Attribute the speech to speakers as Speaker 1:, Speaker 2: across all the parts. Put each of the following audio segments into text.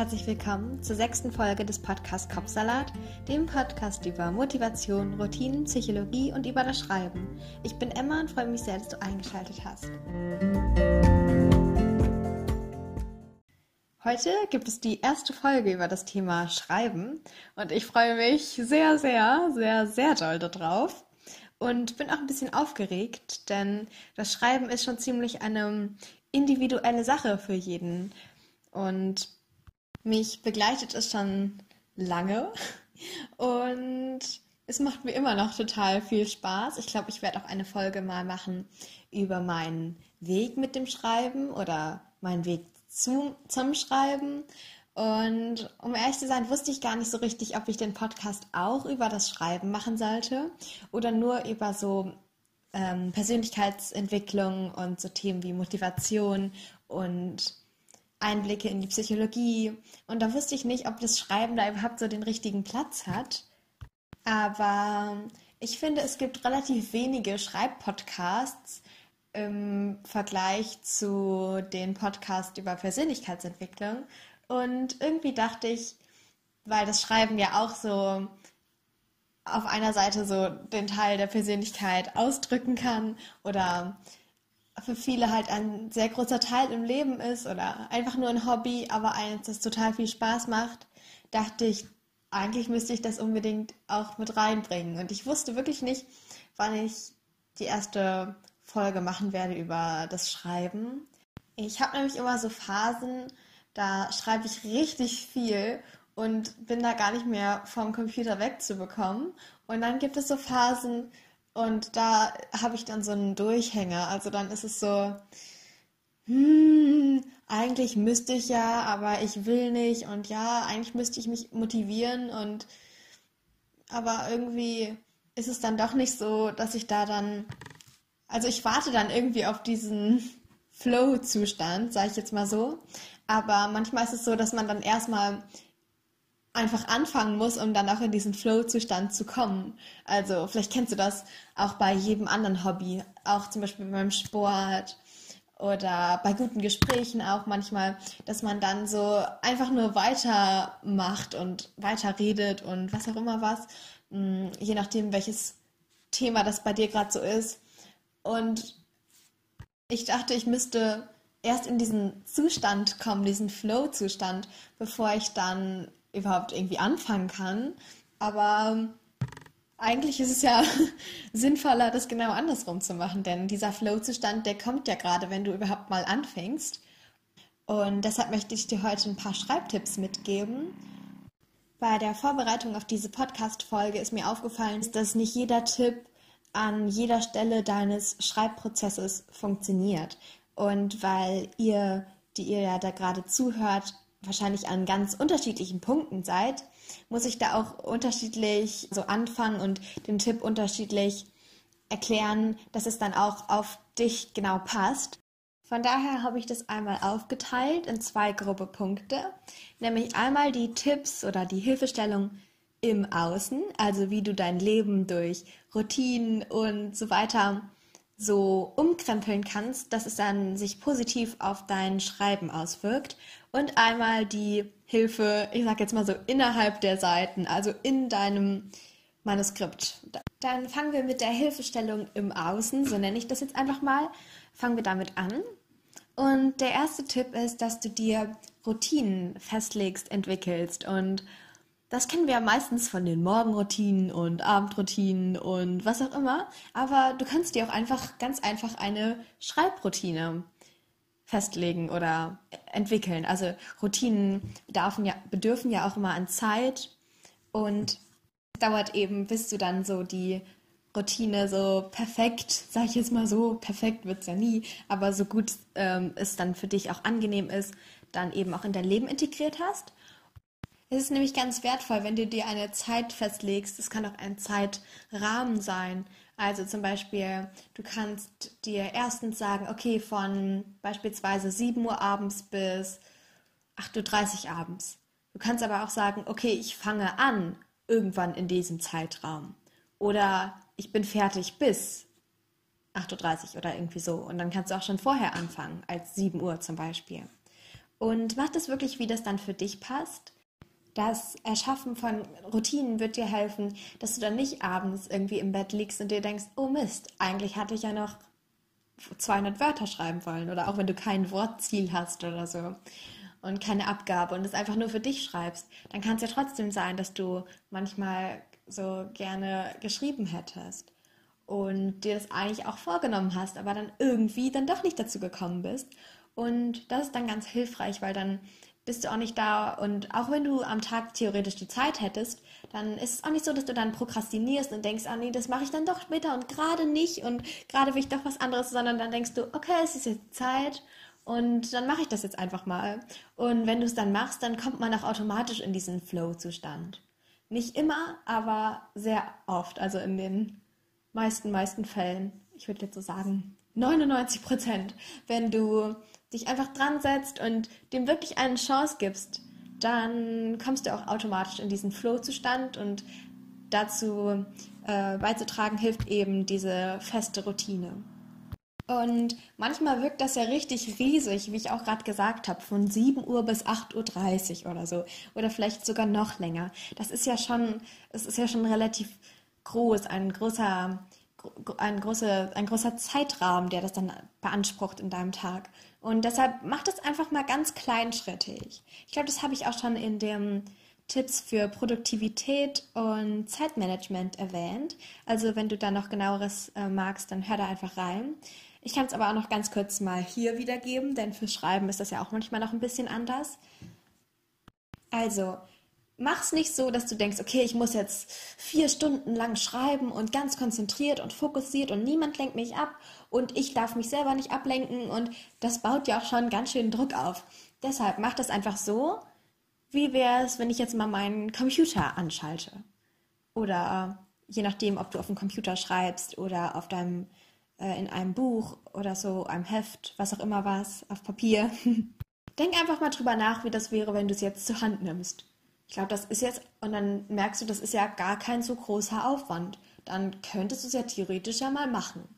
Speaker 1: herzlich willkommen zur sechsten Folge des Podcasts Kopfsalat, dem Podcast über Motivation, Routinen, Psychologie und über das Schreiben. Ich bin Emma und freue mich sehr, dass du eingeschaltet hast. Heute gibt es die erste Folge über das Thema Schreiben und ich freue mich sehr, sehr, sehr, sehr doll darauf und bin auch ein bisschen aufgeregt, denn das Schreiben ist schon ziemlich eine individuelle Sache für jeden. Und mich begleitet es schon lange und es macht mir immer noch total viel Spaß. Ich glaube, ich werde auch eine Folge mal machen über meinen Weg mit dem Schreiben oder meinen Weg zu, zum Schreiben. Und um ehrlich zu sein, wusste ich gar nicht so richtig, ob ich den Podcast auch über das Schreiben machen sollte oder nur über so ähm, Persönlichkeitsentwicklung und so Themen wie Motivation und Einblicke in die Psychologie. Und da wusste ich nicht, ob das Schreiben da überhaupt so den richtigen Platz hat. Aber ich finde, es gibt relativ wenige Schreibpodcasts im Vergleich zu den Podcasts über Persönlichkeitsentwicklung. Und irgendwie dachte ich, weil das Schreiben ja auch so auf einer Seite so den Teil der Persönlichkeit ausdrücken kann oder für viele halt ein sehr großer Teil im Leben ist oder einfach nur ein Hobby, aber eins, das total viel Spaß macht, dachte ich, eigentlich müsste ich das unbedingt auch mit reinbringen. Und ich wusste wirklich nicht, wann ich die erste Folge machen werde über das Schreiben. Ich habe nämlich immer so Phasen, da schreibe ich richtig viel und bin da gar nicht mehr vom Computer wegzubekommen. Und dann gibt es so Phasen, und da habe ich dann so einen Durchhänger. Also dann ist es so, hm, eigentlich müsste ich ja, aber ich will nicht. Und ja, eigentlich müsste ich mich motivieren. Und aber irgendwie ist es dann doch nicht so, dass ich da dann. Also ich warte dann irgendwie auf diesen Flow-Zustand, sage ich jetzt mal so. Aber manchmal ist es so, dass man dann erstmal einfach anfangen muss, um dann auch in diesen Flow-Zustand zu kommen. Also vielleicht kennst du das auch bei jedem anderen Hobby, auch zum Beispiel beim Sport oder bei guten Gesprächen auch manchmal, dass man dann so einfach nur weitermacht und weiter redet und was auch immer was, mm, je nachdem welches Thema das bei dir gerade so ist. Und ich dachte, ich müsste erst in diesen Zustand kommen, diesen Flow-Zustand, bevor ich dann überhaupt irgendwie anfangen kann. Aber eigentlich ist es ja sinnvoller, das genau andersrum zu machen, denn dieser Flow-Zustand, der kommt ja gerade, wenn du überhaupt mal anfängst. Und deshalb möchte ich dir heute ein paar Schreibtipps mitgeben. Bei der Vorbereitung auf diese Podcast-Folge ist mir aufgefallen, dass nicht jeder Tipp an jeder Stelle deines Schreibprozesses funktioniert. Und weil ihr, die ihr ja da gerade zuhört, wahrscheinlich an ganz unterschiedlichen Punkten seid, muss ich da auch unterschiedlich so anfangen und den Tipp unterschiedlich erklären, dass es dann auch auf dich genau passt. Von daher habe ich das einmal aufgeteilt in zwei grobe Punkte, nämlich einmal die Tipps oder die Hilfestellung im Außen, also wie du dein Leben durch Routinen und so weiter so umkrempeln kannst, dass es dann sich positiv auf dein Schreiben auswirkt und einmal die Hilfe, ich sag jetzt mal so innerhalb der Seiten, also in deinem Manuskript. Dann fangen wir mit der Hilfestellung im Außen, so nenne ich das jetzt einfach mal. Fangen wir damit an. Und der erste Tipp ist, dass du dir Routinen festlegst, entwickelst. Und das kennen wir ja meistens von den Morgenroutinen und Abendroutinen und was auch immer. Aber du kannst dir auch einfach ganz einfach eine Schreibroutine festlegen oder entwickeln. Also Routinen bedürfen ja, bedürfen ja auch immer an Zeit und es dauert eben, bis du dann so die Routine so perfekt, sag ich jetzt mal so, perfekt wird es ja nie, aber so gut ähm, es dann für dich auch angenehm ist, dann eben auch in dein Leben integriert hast. Es ist nämlich ganz wertvoll, wenn du dir eine Zeit festlegst. Es kann auch ein Zeitrahmen sein. Also zum Beispiel, du kannst dir erstens sagen, okay, von beispielsweise 7 Uhr abends bis 8.30 Uhr abends. Du kannst aber auch sagen, okay, ich fange an irgendwann in diesem Zeitraum. Oder ich bin fertig bis 8.30 Uhr oder irgendwie so. Und dann kannst du auch schon vorher anfangen, als 7 Uhr zum Beispiel. Und mach das wirklich, wie das dann für dich passt. Das Erschaffen von Routinen wird dir helfen, dass du dann nicht abends irgendwie im Bett liegst und dir denkst, oh Mist, eigentlich hatte ich ja noch 200 Wörter schreiben wollen oder auch wenn du kein Wortziel hast oder so und keine Abgabe und es einfach nur für dich schreibst, dann kann es ja trotzdem sein, dass du manchmal so gerne geschrieben hättest und dir das eigentlich auch vorgenommen hast, aber dann irgendwie dann doch nicht dazu gekommen bist. Und das ist dann ganz hilfreich, weil dann bist du auch nicht da und auch wenn du am Tag theoretisch die Zeit hättest, dann ist es auch nicht so, dass du dann prokrastinierst und denkst, ah nee, das mache ich dann doch später und gerade nicht und gerade will ich doch was anderes, sondern dann denkst du, okay, es ist jetzt Zeit und dann mache ich das jetzt einfach mal. Und wenn du es dann machst, dann kommt man auch automatisch in diesen Flow-Zustand. Nicht immer, aber sehr oft, also in den meisten, meisten Fällen. Ich würde jetzt so sagen, 99 Prozent, wenn du dich einfach dran setzt und dem wirklich eine Chance gibst, dann kommst du auch automatisch in diesen Flow-Zustand und dazu äh, beizutragen hilft eben diese feste Routine. Und manchmal wirkt das ja richtig riesig, wie ich auch gerade gesagt habe, von 7 Uhr bis 8.30 Uhr oder so. Oder vielleicht sogar noch länger. Das ist ja schon, es ist ja schon relativ groß, ein großer, ein, große, ein großer Zeitrahmen, der das dann beansprucht in deinem Tag. Und deshalb mach das einfach mal ganz kleinschrittig. Ich glaube, das habe ich auch schon in dem Tipps für Produktivität und Zeitmanagement erwähnt. Also wenn du da noch genaueres äh, magst, dann hör da einfach rein. Ich kann es aber auch noch ganz kurz mal hier wiedergeben, denn für Schreiben ist das ja auch manchmal noch ein bisschen anders. Also, mach's nicht so, dass du denkst, okay, ich muss jetzt vier Stunden lang schreiben und ganz konzentriert und fokussiert und niemand lenkt mich ab und ich darf mich selber nicht ablenken und das baut ja auch schon ganz schön Druck auf. Deshalb mach das einfach so, wie wäre es, wenn ich jetzt mal meinen Computer anschalte? Oder äh, je nachdem, ob du auf dem Computer schreibst oder auf deinem äh, in einem Buch oder so, einem Heft, was auch immer was, auf Papier. Denk einfach mal drüber nach, wie das wäre, wenn du es jetzt zur Hand nimmst. Ich glaube, das ist jetzt, und dann merkst du, das ist ja gar kein so großer Aufwand. Dann könntest du es ja theoretisch ja mal machen.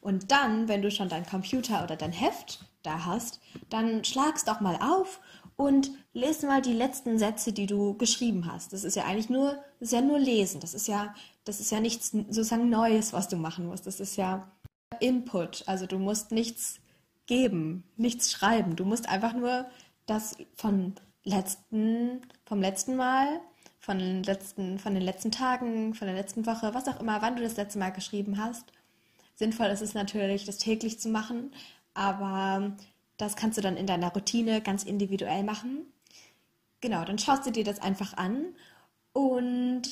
Speaker 1: Und dann, wenn du schon dein Computer oder dein Heft da hast, dann schlagst doch mal auf und lese mal die letzten Sätze, die du geschrieben hast. Das ist ja eigentlich nur, das ist ja nur lesen. Das ist ja, das ist ja nichts sozusagen Neues, was du machen musst. Das ist ja Input. Also du musst nichts geben, nichts schreiben. Du musst einfach nur das von letzten, vom letzten Mal, von den letzten, von den letzten Tagen, von der letzten Woche, was auch immer, wann du das letzte Mal geschrieben hast. Sinnvoll ist es natürlich, das täglich zu machen, aber das kannst du dann in deiner Routine ganz individuell machen. Genau, dann schaust du dir das einfach an und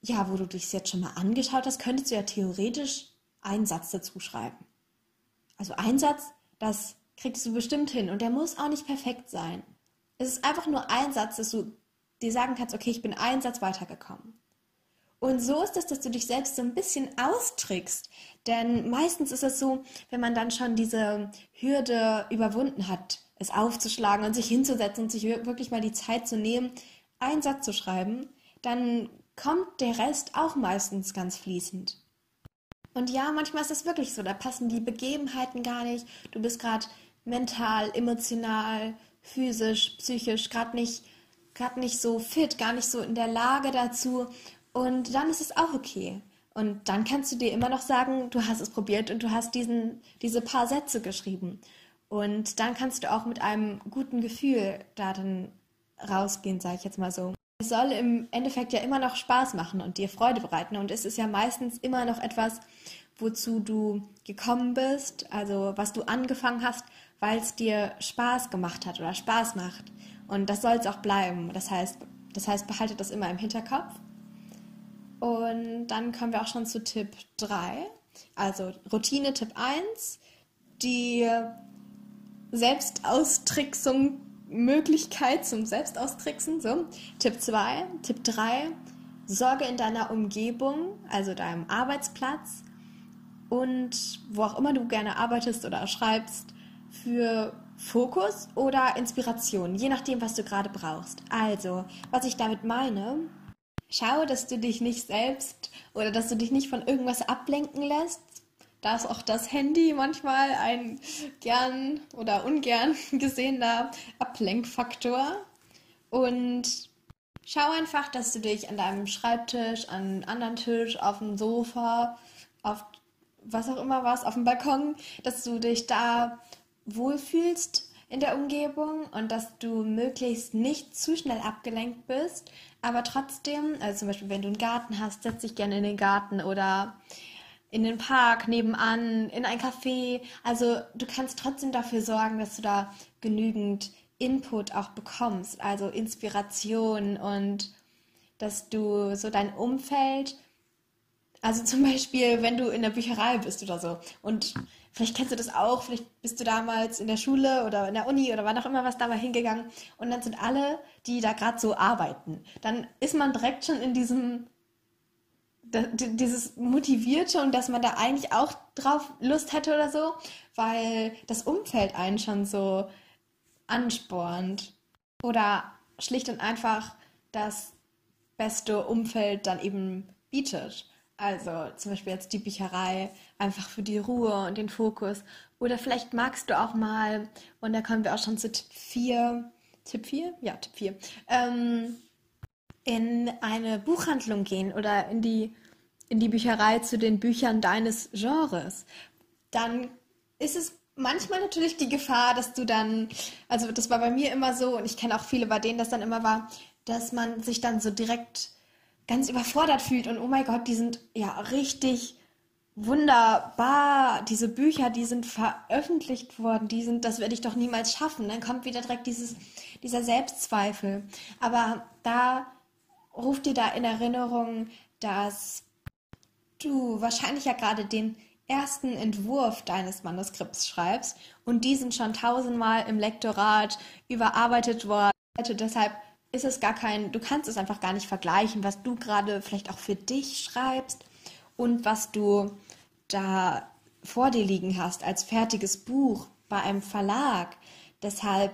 Speaker 1: ja, wo du dich jetzt schon mal angeschaut hast, könntest du ja theoretisch einen Satz dazu schreiben. Also ein Satz, das kriegst du bestimmt hin und der muss auch nicht perfekt sein. Es ist einfach nur ein Satz, dass du dir sagen kannst, okay, ich bin einen Satz weitergekommen. Und so ist es, dass du dich selbst so ein bisschen austrickst. Denn meistens ist es so, wenn man dann schon diese Hürde überwunden hat, es aufzuschlagen und sich hinzusetzen und sich wirklich mal die Zeit zu nehmen, einen Satz zu schreiben, dann kommt der Rest auch meistens ganz fließend. Und ja, manchmal ist es wirklich so, da passen die Begebenheiten gar nicht. Du bist gerade mental, emotional, physisch, psychisch gerade nicht, gerade nicht so fit, gar nicht so in der Lage dazu. Und dann ist es auch okay. Und dann kannst du dir immer noch sagen, du hast es probiert und du hast diesen, diese paar Sätze geschrieben. Und dann kannst du auch mit einem guten Gefühl da dann rausgehen, sage ich jetzt mal so. Es soll im Endeffekt ja immer noch Spaß machen und dir Freude bereiten. Und es ist ja meistens immer noch etwas, wozu du gekommen bist, also was du angefangen hast, weil es dir Spaß gemacht hat oder Spaß macht. Und das soll es auch bleiben. Das heißt, das heißt, behalte das immer im Hinterkopf. Und dann kommen wir auch schon zu Tipp 3. Also Routine Tipp 1, die Selbstaustricksung Möglichkeit zum Selbstaustricksen. So. Tipp 2. Tipp 3. Sorge in deiner Umgebung, also deinem Arbeitsplatz und wo auch immer du gerne arbeitest oder schreibst, für Fokus oder Inspiration, je nachdem, was du gerade brauchst. Also, was ich damit meine, schau, dass du dich nicht selbst oder dass du dich nicht von irgendwas ablenken lässt, da ist auch das Handy manchmal ein gern oder ungern gesehener Ablenkfaktor. Und schau einfach, dass du dich an deinem Schreibtisch, an einem anderen Tisch, auf dem Sofa, auf was auch immer was, auf dem Balkon, dass du dich da wohlfühlst in der Umgebung und dass du möglichst nicht zu schnell abgelenkt bist, aber trotzdem, also zum Beispiel wenn du einen Garten hast, setz dich gerne in den Garten oder in den Park nebenan, in ein Café. Also du kannst trotzdem dafür sorgen, dass du da genügend Input auch bekommst, also Inspiration und dass du so dein Umfeld, also zum Beispiel, wenn du in der Bücherei bist oder so und vielleicht kennst du das auch, vielleicht bist du damals in der Schule oder in der Uni oder wann auch immer was da mal hingegangen und dann sind alle, die da gerade so arbeiten, dann ist man direkt schon in diesem dieses Motivierte und dass man da eigentlich auch drauf Lust hätte oder so, weil das Umfeld einen schon so anspornt. Oder schlicht und einfach das beste Umfeld dann eben bietet. Also zum Beispiel jetzt die Bücherei, einfach für die Ruhe und den Fokus. Oder vielleicht magst du auch mal, und da kommen wir auch schon zu Tipp 4. Tipp 4? Ja, Tipp 4. Ähm, in eine Buchhandlung gehen oder in die, in die Bücherei zu den Büchern deines Genres, dann ist es manchmal natürlich die Gefahr, dass du dann, also das war bei mir immer so und ich kenne auch viele, bei denen das dann immer war, dass man sich dann so direkt ganz überfordert fühlt und oh mein Gott, die sind ja richtig wunderbar, diese Bücher, die sind veröffentlicht worden, die sind, das werde ich doch niemals schaffen. Dann kommt wieder direkt dieses, dieser Selbstzweifel. Aber da ruft dir da in Erinnerung, dass du wahrscheinlich ja gerade den ersten Entwurf deines Manuskripts schreibst und diesen schon tausendmal im Lektorat überarbeitet worden. Deshalb ist es gar kein, du kannst es einfach gar nicht vergleichen, was du gerade vielleicht auch für dich schreibst und was du da vor dir liegen hast als fertiges Buch bei einem Verlag. Deshalb,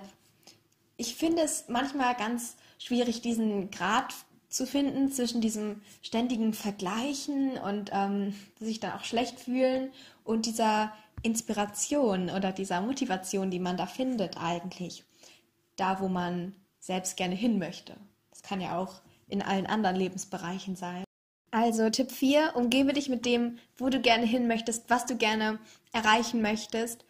Speaker 1: ich finde es manchmal ganz schwierig, diesen Grad zu finden zwischen diesem ständigen Vergleichen und ähm, sich dann auch schlecht fühlen und dieser Inspiration oder dieser Motivation, die man da findet eigentlich, da wo man selbst gerne hin möchte. Das kann ja auch in allen anderen Lebensbereichen sein. Also Tipp 4, umgebe dich mit dem, wo du gerne hin möchtest, was du gerne erreichen möchtest,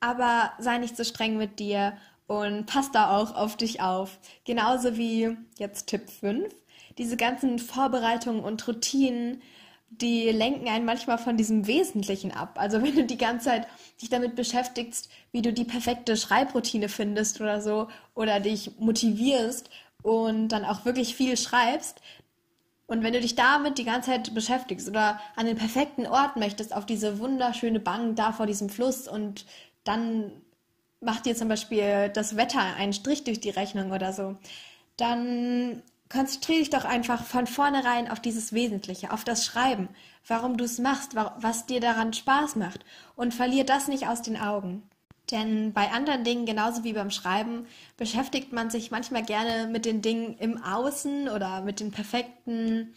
Speaker 1: aber sei nicht so streng mit dir und pass da auch auf dich auf. Genauso wie jetzt Tipp 5, diese ganzen Vorbereitungen und Routinen, die lenken einen manchmal von diesem Wesentlichen ab. Also wenn du die ganze Zeit dich damit beschäftigst, wie du die perfekte Schreibroutine findest oder so, oder dich motivierst und dann auch wirklich viel schreibst, und wenn du dich damit die ganze Zeit beschäftigst oder an den perfekten Ort möchtest, auf diese wunderschöne Bank da vor diesem Fluss und dann macht dir zum Beispiel das Wetter einen Strich durch die Rechnung oder so, dann konzentriere dich doch einfach von vornherein auf dieses Wesentliche, auf das Schreiben, warum du es machst, was dir daran Spaß macht und verlier das nicht aus den Augen. Denn bei anderen Dingen, genauso wie beim Schreiben, beschäftigt man sich manchmal gerne mit den Dingen im Außen oder mit den perfekten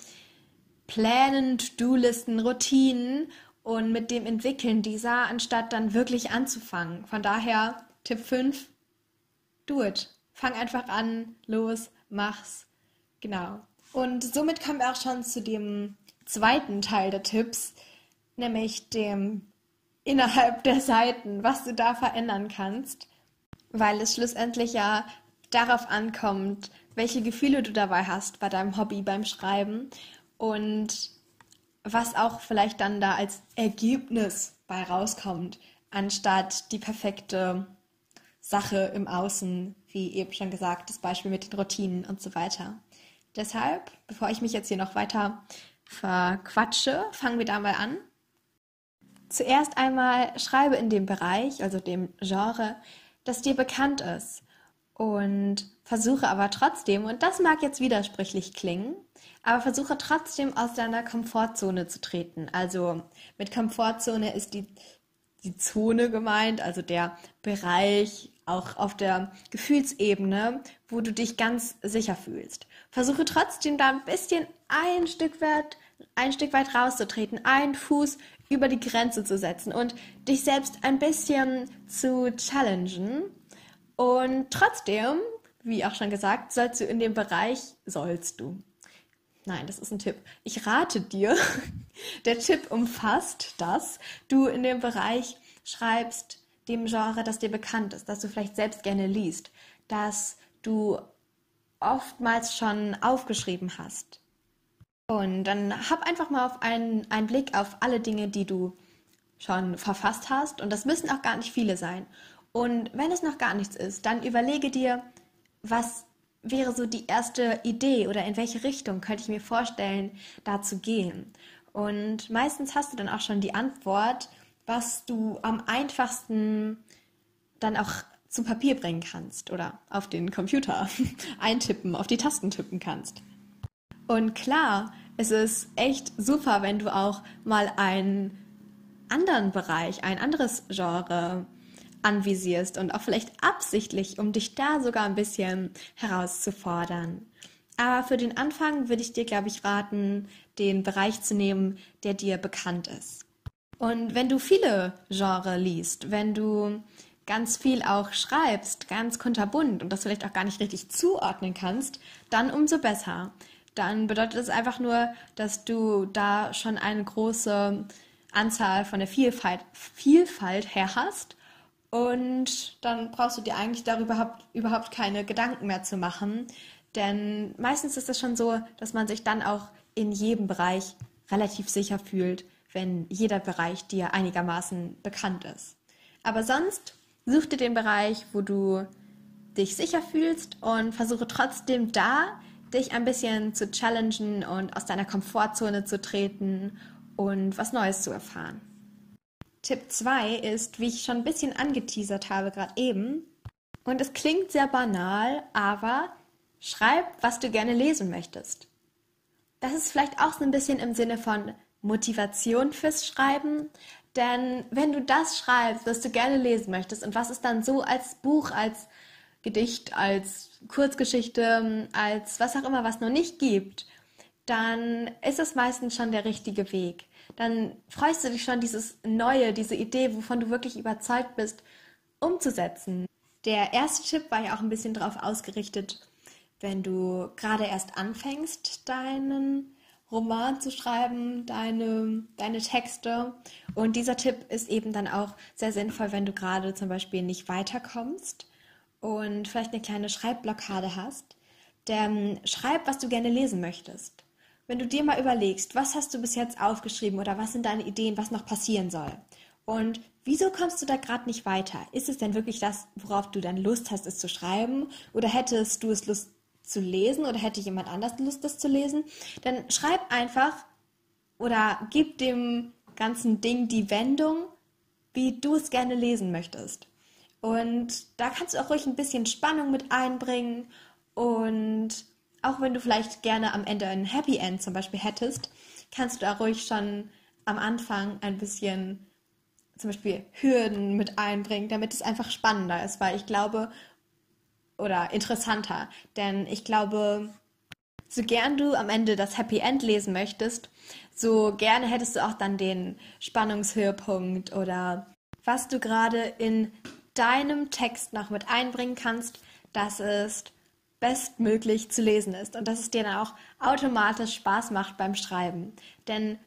Speaker 1: Plänen, To-Do-Listen, Routinen und mit dem Entwickeln dieser, anstatt dann wirklich anzufangen. Von daher, Tipp 5, do it. Fang einfach an, los, mach's Genau. Und somit kommen wir auch schon zu dem zweiten Teil der Tipps, nämlich dem innerhalb der Seiten, was du da verändern kannst, weil es schlussendlich ja darauf ankommt, welche Gefühle du dabei hast bei deinem Hobby, beim Schreiben und was auch vielleicht dann da als Ergebnis bei rauskommt, anstatt die perfekte Sache im Außen, wie eben schon gesagt, das Beispiel mit den Routinen und so weiter. Deshalb, bevor ich mich jetzt hier noch weiter verquatsche, fangen wir da mal an. Zuerst einmal schreibe in dem Bereich, also dem Genre, das dir bekannt ist. Und versuche aber trotzdem, und das mag jetzt widersprüchlich klingen, aber versuche trotzdem aus deiner Komfortzone zu treten. Also mit Komfortzone ist die, die Zone gemeint, also der Bereich, auch auf der Gefühlsebene, wo du dich ganz sicher fühlst. Versuche trotzdem da ein bisschen ein Stück weit, ein Stück weit rauszutreten, einen Fuß über die Grenze zu setzen und dich selbst ein bisschen zu challengen. Und trotzdem, wie auch schon gesagt, sollst du in dem Bereich, sollst du. Nein, das ist ein Tipp. Ich rate dir, der Tipp umfasst, dass du in dem Bereich schreibst, dem Genre, das dir bekannt ist, das du vielleicht selbst gerne liest, dass du oftmals schon aufgeschrieben hast. Und dann hab einfach mal auf einen, einen Blick auf alle Dinge, die du schon verfasst hast. Und das müssen auch gar nicht viele sein. Und wenn es noch gar nichts ist, dann überlege dir, was wäre so die erste Idee oder in welche Richtung könnte ich mir vorstellen, da zu gehen. Und meistens hast du dann auch schon die Antwort, was du am einfachsten dann auch zu Papier bringen kannst oder auf den Computer eintippen, auf die Tasten tippen kannst. Und klar, es ist echt super, wenn du auch mal einen anderen Bereich, ein anderes Genre anvisierst und auch vielleicht absichtlich, um dich da sogar ein bisschen herauszufordern. Aber für den Anfang würde ich dir, glaube ich, raten, den Bereich zu nehmen, der dir bekannt ist. Und wenn du viele Genre liest, wenn du ganz viel auch schreibst, ganz kunterbunt und das vielleicht auch gar nicht richtig zuordnen kannst, dann umso besser. Dann bedeutet das einfach nur, dass du da schon eine große Anzahl von der Vielfalt, Vielfalt her hast. Und dann brauchst du dir eigentlich darüber überhaupt keine Gedanken mehr zu machen, denn meistens ist es schon so, dass man sich dann auch in jedem Bereich relativ sicher fühlt, wenn jeder Bereich dir einigermaßen bekannt ist. Aber sonst Such dir den Bereich, wo du dich sicher fühlst und versuche trotzdem da, dich ein bisschen zu challengen und aus deiner Komfortzone zu treten und was Neues zu erfahren. Tipp 2 ist, wie ich schon ein bisschen angeteasert habe gerade eben, und es klingt sehr banal, aber schreib, was du gerne lesen möchtest. Das ist vielleicht auch so ein bisschen im Sinne von Motivation fürs Schreiben, denn wenn du das schreibst, was du gerne lesen möchtest und was es dann so als Buch, als Gedicht, als Kurzgeschichte, als was auch immer, was noch nicht gibt, dann ist es meistens schon der richtige Weg. Dann freust du dich schon, dieses Neue, diese Idee, wovon du wirklich überzeugt bist, umzusetzen. Der erste Tipp war ja auch ein bisschen darauf ausgerichtet, wenn du gerade erst anfängst, deinen Roman zu schreiben, deine, deine Texte. Und dieser Tipp ist eben dann auch sehr sinnvoll, wenn du gerade zum Beispiel nicht weiterkommst und vielleicht eine kleine Schreibblockade hast. Denn schreib, was du gerne lesen möchtest. Wenn du dir mal überlegst, was hast du bis jetzt aufgeschrieben oder was sind deine Ideen, was noch passieren soll. Und wieso kommst du da gerade nicht weiter? Ist es denn wirklich das, worauf du dann Lust hast, es zu schreiben? Oder hättest du es Lust zu lesen oder hätte jemand anders Lust, das zu lesen, dann schreib einfach oder gib dem ganzen Ding die Wendung, wie du es gerne lesen möchtest. Und da kannst du auch ruhig ein bisschen Spannung mit einbringen und auch wenn du vielleicht gerne am Ende ein Happy End zum Beispiel hättest, kannst du da ruhig schon am Anfang ein bisschen zum Beispiel Hürden mit einbringen, damit es einfach spannender ist, weil ich glaube, oder interessanter. Denn ich glaube, so gern du am Ende das Happy End lesen möchtest, so gerne hättest du auch dann den Spannungshöhepunkt oder was du gerade in deinem Text noch mit einbringen kannst, dass es bestmöglich zu lesen ist und dass es dir dann auch automatisch Spaß macht beim Schreiben. Denn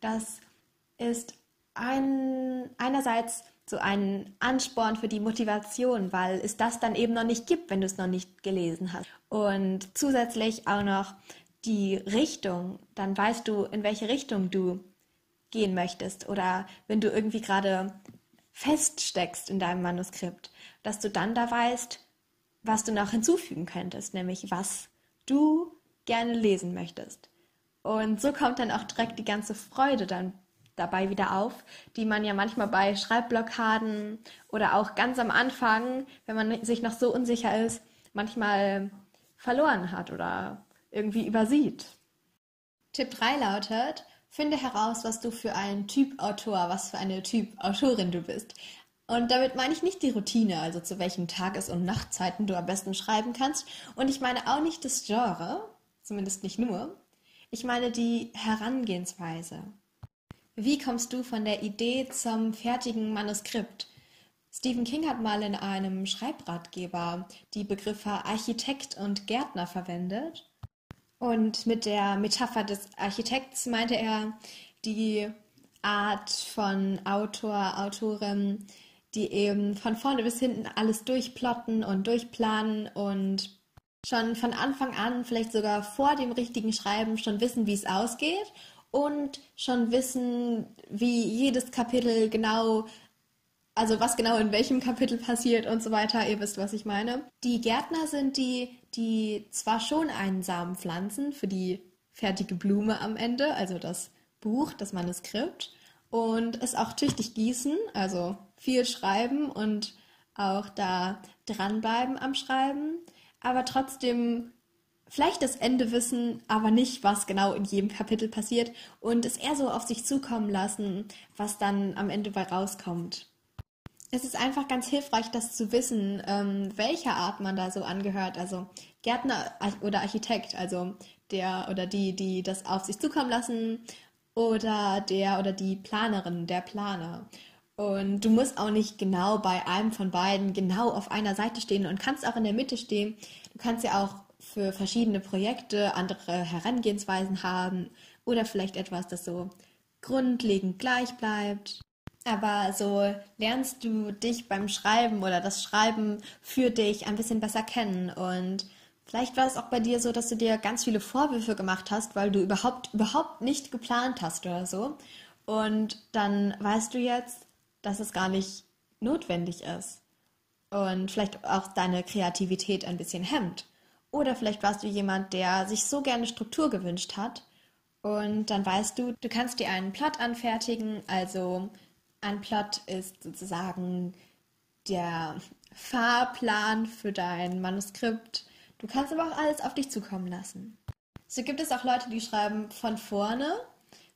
Speaker 1: das ist ein, einerseits so einen Ansporn für die Motivation, weil es das dann eben noch nicht gibt, wenn du es noch nicht gelesen hast. Und zusätzlich auch noch die Richtung, dann weißt du, in welche Richtung du gehen möchtest oder wenn du irgendwie gerade feststeckst in deinem Manuskript, dass du dann da weißt, was du noch hinzufügen könntest, nämlich was du gerne lesen möchtest. Und so kommt dann auch direkt die ganze Freude dann dabei wieder auf, die man ja manchmal bei Schreibblockaden oder auch ganz am Anfang, wenn man sich noch so unsicher ist, manchmal verloren hat oder irgendwie übersieht. Tipp 3 lautet, finde heraus, was du für ein Typ Autor, was für eine Typ Autorin du bist. Und damit meine ich nicht die Routine, also zu welchen Tages- und Nachtzeiten du am besten schreiben kannst. Und ich meine auch nicht das Genre, zumindest nicht nur. Ich meine die Herangehensweise. Wie kommst du von der Idee zum fertigen Manuskript? Stephen King hat mal in einem Schreibratgeber die Begriffe Architekt und Gärtner verwendet. Und mit der Metapher des Architekts meinte er die Art von Autor, Autorin, die eben von vorne bis hinten alles durchplotten und durchplanen und schon von Anfang an, vielleicht sogar vor dem richtigen Schreiben, schon wissen, wie es ausgeht und schon wissen, wie jedes Kapitel genau, also was genau in welchem Kapitel passiert und so weiter. Ihr wisst, was ich meine. Die Gärtner sind die, die zwar schon einen Samen pflanzen für die fertige Blume am Ende, also das Buch, das Manuskript, und es auch tüchtig gießen, also viel schreiben und auch da dranbleiben am Schreiben, aber trotzdem vielleicht das Ende wissen, aber nicht, was genau in jedem Kapitel passiert und es eher so auf sich zukommen lassen, was dann am Ende bei rauskommt. Es ist einfach ganz hilfreich, das zu wissen, ähm, welcher Art man da so angehört. Also Gärtner oder Architekt, also der oder die, die das auf sich zukommen lassen, oder der oder die Planerin, der Planer. Und du musst auch nicht genau bei einem von beiden genau auf einer Seite stehen und kannst auch in der Mitte stehen. Du kannst ja auch für verschiedene Projekte andere Herangehensweisen haben oder vielleicht etwas, das so grundlegend gleich bleibt. Aber so lernst du dich beim Schreiben oder das Schreiben für dich ein bisschen besser kennen. Und vielleicht war es auch bei dir so, dass du dir ganz viele Vorwürfe gemacht hast, weil du überhaupt, überhaupt nicht geplant hast oder so. Und dann weißt du jetzt, dass es gar nicht notwendig ist. Und vielleicht auch deine Kreativität ein bisschen hemmt. Oder vielleicht warst du jemand, der sich so gerne Struktur gewünscht hat. Und dann weißt du, du kannst dir einen Plot anfertigen. Also ein Plot ist sozusagen der Fahrplan für dein Manuskript. Du kannst aber auch alles auf dich zukommen lassen. So gibt es auch Leute, die schreiben von vorne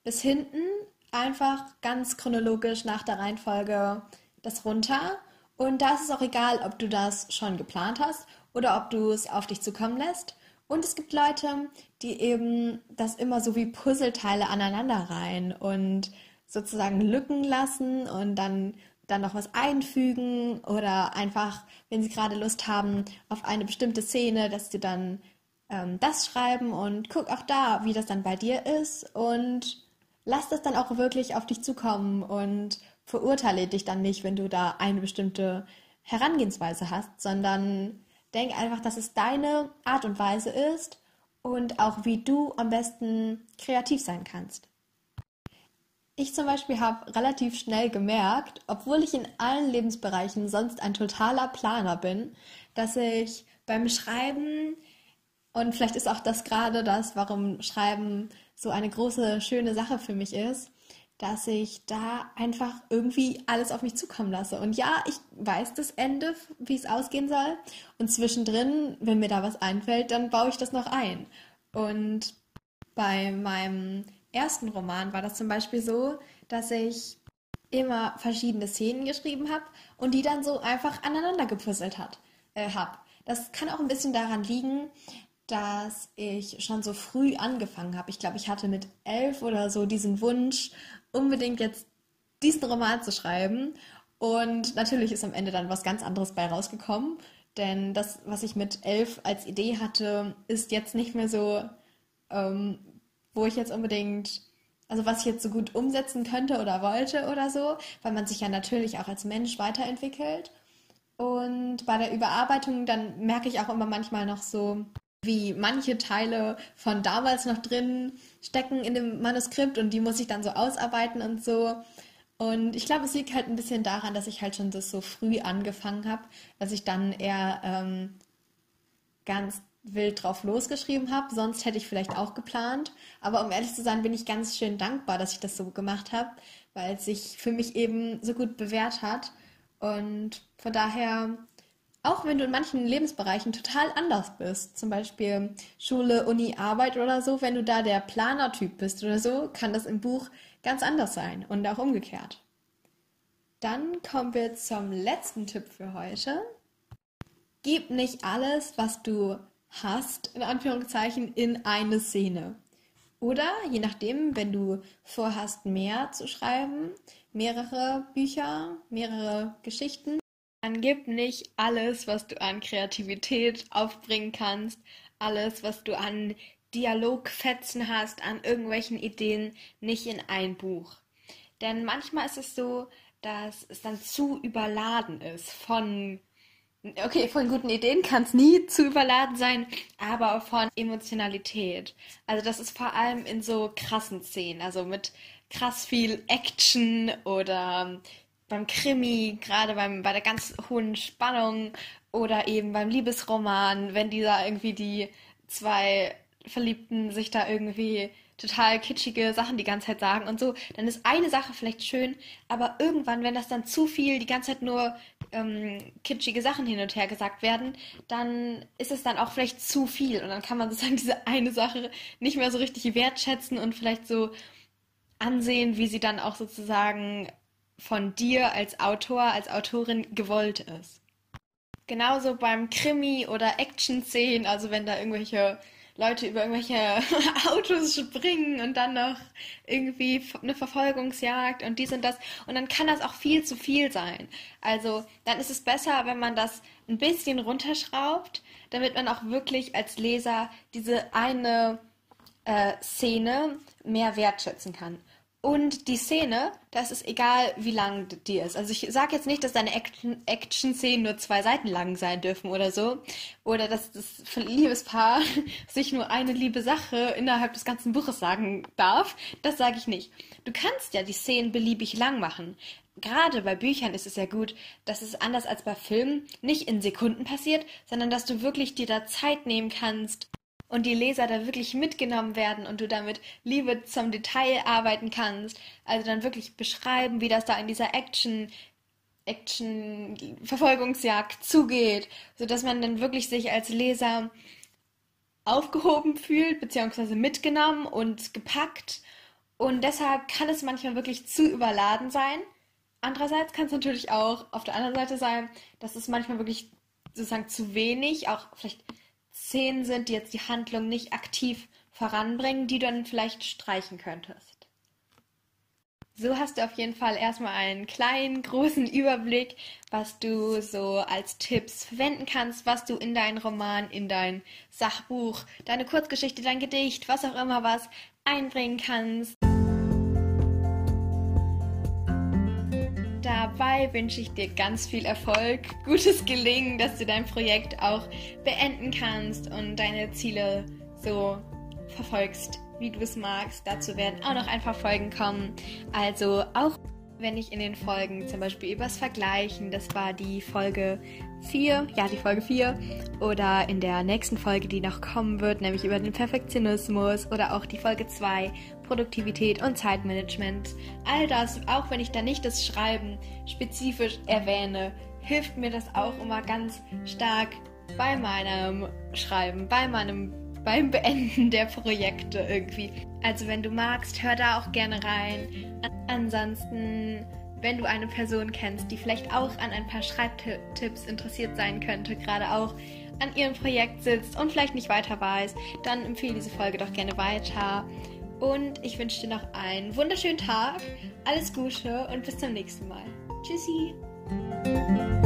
Speaker 1: bis hinten einfach ganz chronologisch nach der Reihenfolge das runter. Und da ist es auch egal, ob du das schon geplant hast oder ob du es auf dich zukommen lässt. Und es gibt Leute, die eben das immer so wie Puzzleteile aneinander reihen und sozusagen Lücken lassen und dann, dann noch was einfügen oder einfach, wenn sie gerade Lust haben auf eine bestimmte Szene, dass sie dann ähm, das schreiben und guck auch da, wie das dann bei dir ist und lass das dann auch wirklich auf dich zukommen und verurteile dich dann nicht, wenn du da eine bestimmte Herangehensweise hast, sondern Denk einfach, dass es deine Art und Weise ist und auch wie du am besten kreativ sein kannst. Ich zum Beispiel habe relativ schnell gemerkt, obwohl ich in allen Lebensbereichen sonst ein totaler Planer bin, dass ich beim Schreiben, und vielleicht ist auch das gerade das, warum Schreiben so eine große, schöne Sache für mich ist, dass ich da einfach irgendwie alles auf mich zukommen lasse. Und ja, ich weiß das Ende, wie es ausgehen soll. Und zwischendrin, wenn mir da was einfällt, dann baue ich das noch ein. Und bei meinem ersten Roman war das zum Beispiel so, dass ich immer verschiedene Szenen geschrieben habe und die dann so einfach aneinander gepuzzelt äh, habe. Das kann auch ein bisschen daran liegen, dass ich schon so früh angefangen habe. Ich glaube, ich hatte mit elf oder so diesen Wunsch, unbedingt jetzt diesen Roman zu schreiben. Und natürlich ist am Ende dann was ganz anderes bei rausgekommen. Denn das, was ich mit elf als Idee hatte, ist jetzt nicht mehr so, ähm, wo ich jetzt unbedingt, also was ich jetzt so gut umsetzen könnte oder wollte oder so, weil man sich ja natürlich auch als Mensch weiterentwickelt. Und bei der Überarbeitung, dann merke ich auch immer manchmal noch so, wie manche Teile von damals noch drin stecken in dem Manuskript und die muss ich dann so ausarbeiten und so. Und ich glaube, es liegt halt ein bisschen daran, dass ich halt schon das so früh angefangen habe, dass ich dann eher ähm, ganz wild drauf losgeschrieben habe. Sonst hätte ich vielleicht auch geplant. Aber um ehrlich zu sein, bin ich ganz schön dankbar, dass ich das so gemacht habe, weil es sich für mich eben so gut bewährt hat. Und von daher auch wenn du in manchen Lebensbereichen total anders bist, zum Beispiel Schule, Uni, Arbeit oder so, wenn du da der Planertyp bist oder so, kann das im Buch ganz anders sein und auch umgekehrt. Dann kommen wir zum letzten Tipp für heute. Gib nicht alles, was du hast, in Anführungszeichen, in eine Szene. Oder je nachdem, wenn du vorhast, mehr zu schreiben, mehrere Bücher, mehrere Geschichten, nicht alles, was du an Kreativität aufbringen kannst, alles, was du an Dialogfetzen hast, an irgendwelchen Ideen, nicht in ein Buch. Denn manchmal ist es so, dass es dann zu überladen ist von Okay, von guten Ideen kann es nie zu überladen sein, aber von Emotionalität. Also das ist vor allem in so krassen Szenen, also mit krass viel Action oder beim Krimi, gerade beim, bei der ganz hohen Spannung oder eben beim Liebesroman, wenn dieser irgendwie die zwei Verliebten sich da irgendwie total kitschige Sachen die ganze Zeit sagen und so, dann ist eine Sache vielleicht schön, aber irgendwann, wenn das dann zu viel, die ganze Zeit nur ähm, kitschige Sachen hin und her gesagt werden, dann ist es dann auch vielleicht zu viel und dann kann man sozusagen diese eine Sache nicht mehr so richtig wertschätzen und vielleicht so ansehen, wie sie dann auch sozusagen von dir als Autor, als Autorin gewollt ist. Genauso beim Krimi oder Action-Szenen, also wenn da irgendwelche Leute über irgendwelche Autos springen und dann noch irgendwie eine Verfolgungsjagd und dies und das. Und dann kann das auch viel zu viel sein. Also dann ist es besser, wenn man das ein bisschen runterschraubt, damit man auch wirklich als Leser diese eine äh, Szene mehr wertschätzen kann. Und die Szene, das ist egal, wie lang die ist. Also ich sage jetzt nicht, dass deine Action-Szenen nur zwei Seiten lang sein dürfen oder so. Oder dass das Liebespaar sich nur eine liebe Sache innerhalb des ganzen Buches sagen darf. Das sage ich nicht. Du kannst ja die Szenen beliebig lang machen. Gerade bei Büchern ist es ja gut, dass es anders als bei Filmen nicht in Sekunden passiert, sondern dass du wirklich dir da Zeit nehmen kannst, und die Leser da wirklich mitgenommen werden und du damit Liebe zum Detail arbeiten kannst. Also dann wirklich beschreiben, wie das da in dieser Action Action Verfolgungsjagd zugeht, so dass man dann wirklich sich als Leser aufgehoben fühlt beziehungsweise mitgenommen und gepackt und deshalb kann es manchmal wirklich zu überladen sein. Andererseits kann es natürlich auch auf der anderen Seite sein, dass es manchmal wirklich sozusagen zu wenig, auch vielleicht Szenen sind, die jetzt die Handlung nicht aktiv voranbringen, die du dann vielleicht streichen könntest. So hast du auf jeden Fall erstmal einen kleinen, großen Überblick, was du so als Tipps verwenden kannst, was du in deinen Roman, in dein Sachbuch, deine Kurzgeschichte, dein Gedicht, was auch immer was einbringen kannst. Dabei wünsche ich dir ganz viel Erfolg, gutes Gelingen, dass du dein Projekt auch beenden kannst und deine Ziele so verfolgst, wie du es magst. Dazu werden auch noch ein paar Folgen kommen. Also auch wenn ich in den Folgen zum Beispiel übers Vergleichen, das war die Folge 4, ja, die Folge 4, oder in der nächsten Folge, die noch kommen wird, nämlich über den Perfektionismus, oder auch die Folge 2, Produktivität und Zeitmanagement. All das, auch wenn ich da nicht das Schreiben spezifisch erwähne, hilft mir das auch immer ganz stark bei meinem Schreiben, bei meinem beim Beenden der Projekte irgendwie. Also wenn du magst, hör da auch gerne rein. Ansonsten, wenn du eine Person kennst, die vielleicht auch an ein paar Schreibtipps interessiert sein könnte, gerade auch an ihrem Projekt sitzt und vielleicht nicht weiter weiß, dann empfehle diese Folge doch gerne weiter. Und ich wünsche dir noch einen wunderschönen Tag, alles Gute und bis zum nächsten Mal. Tschüssi!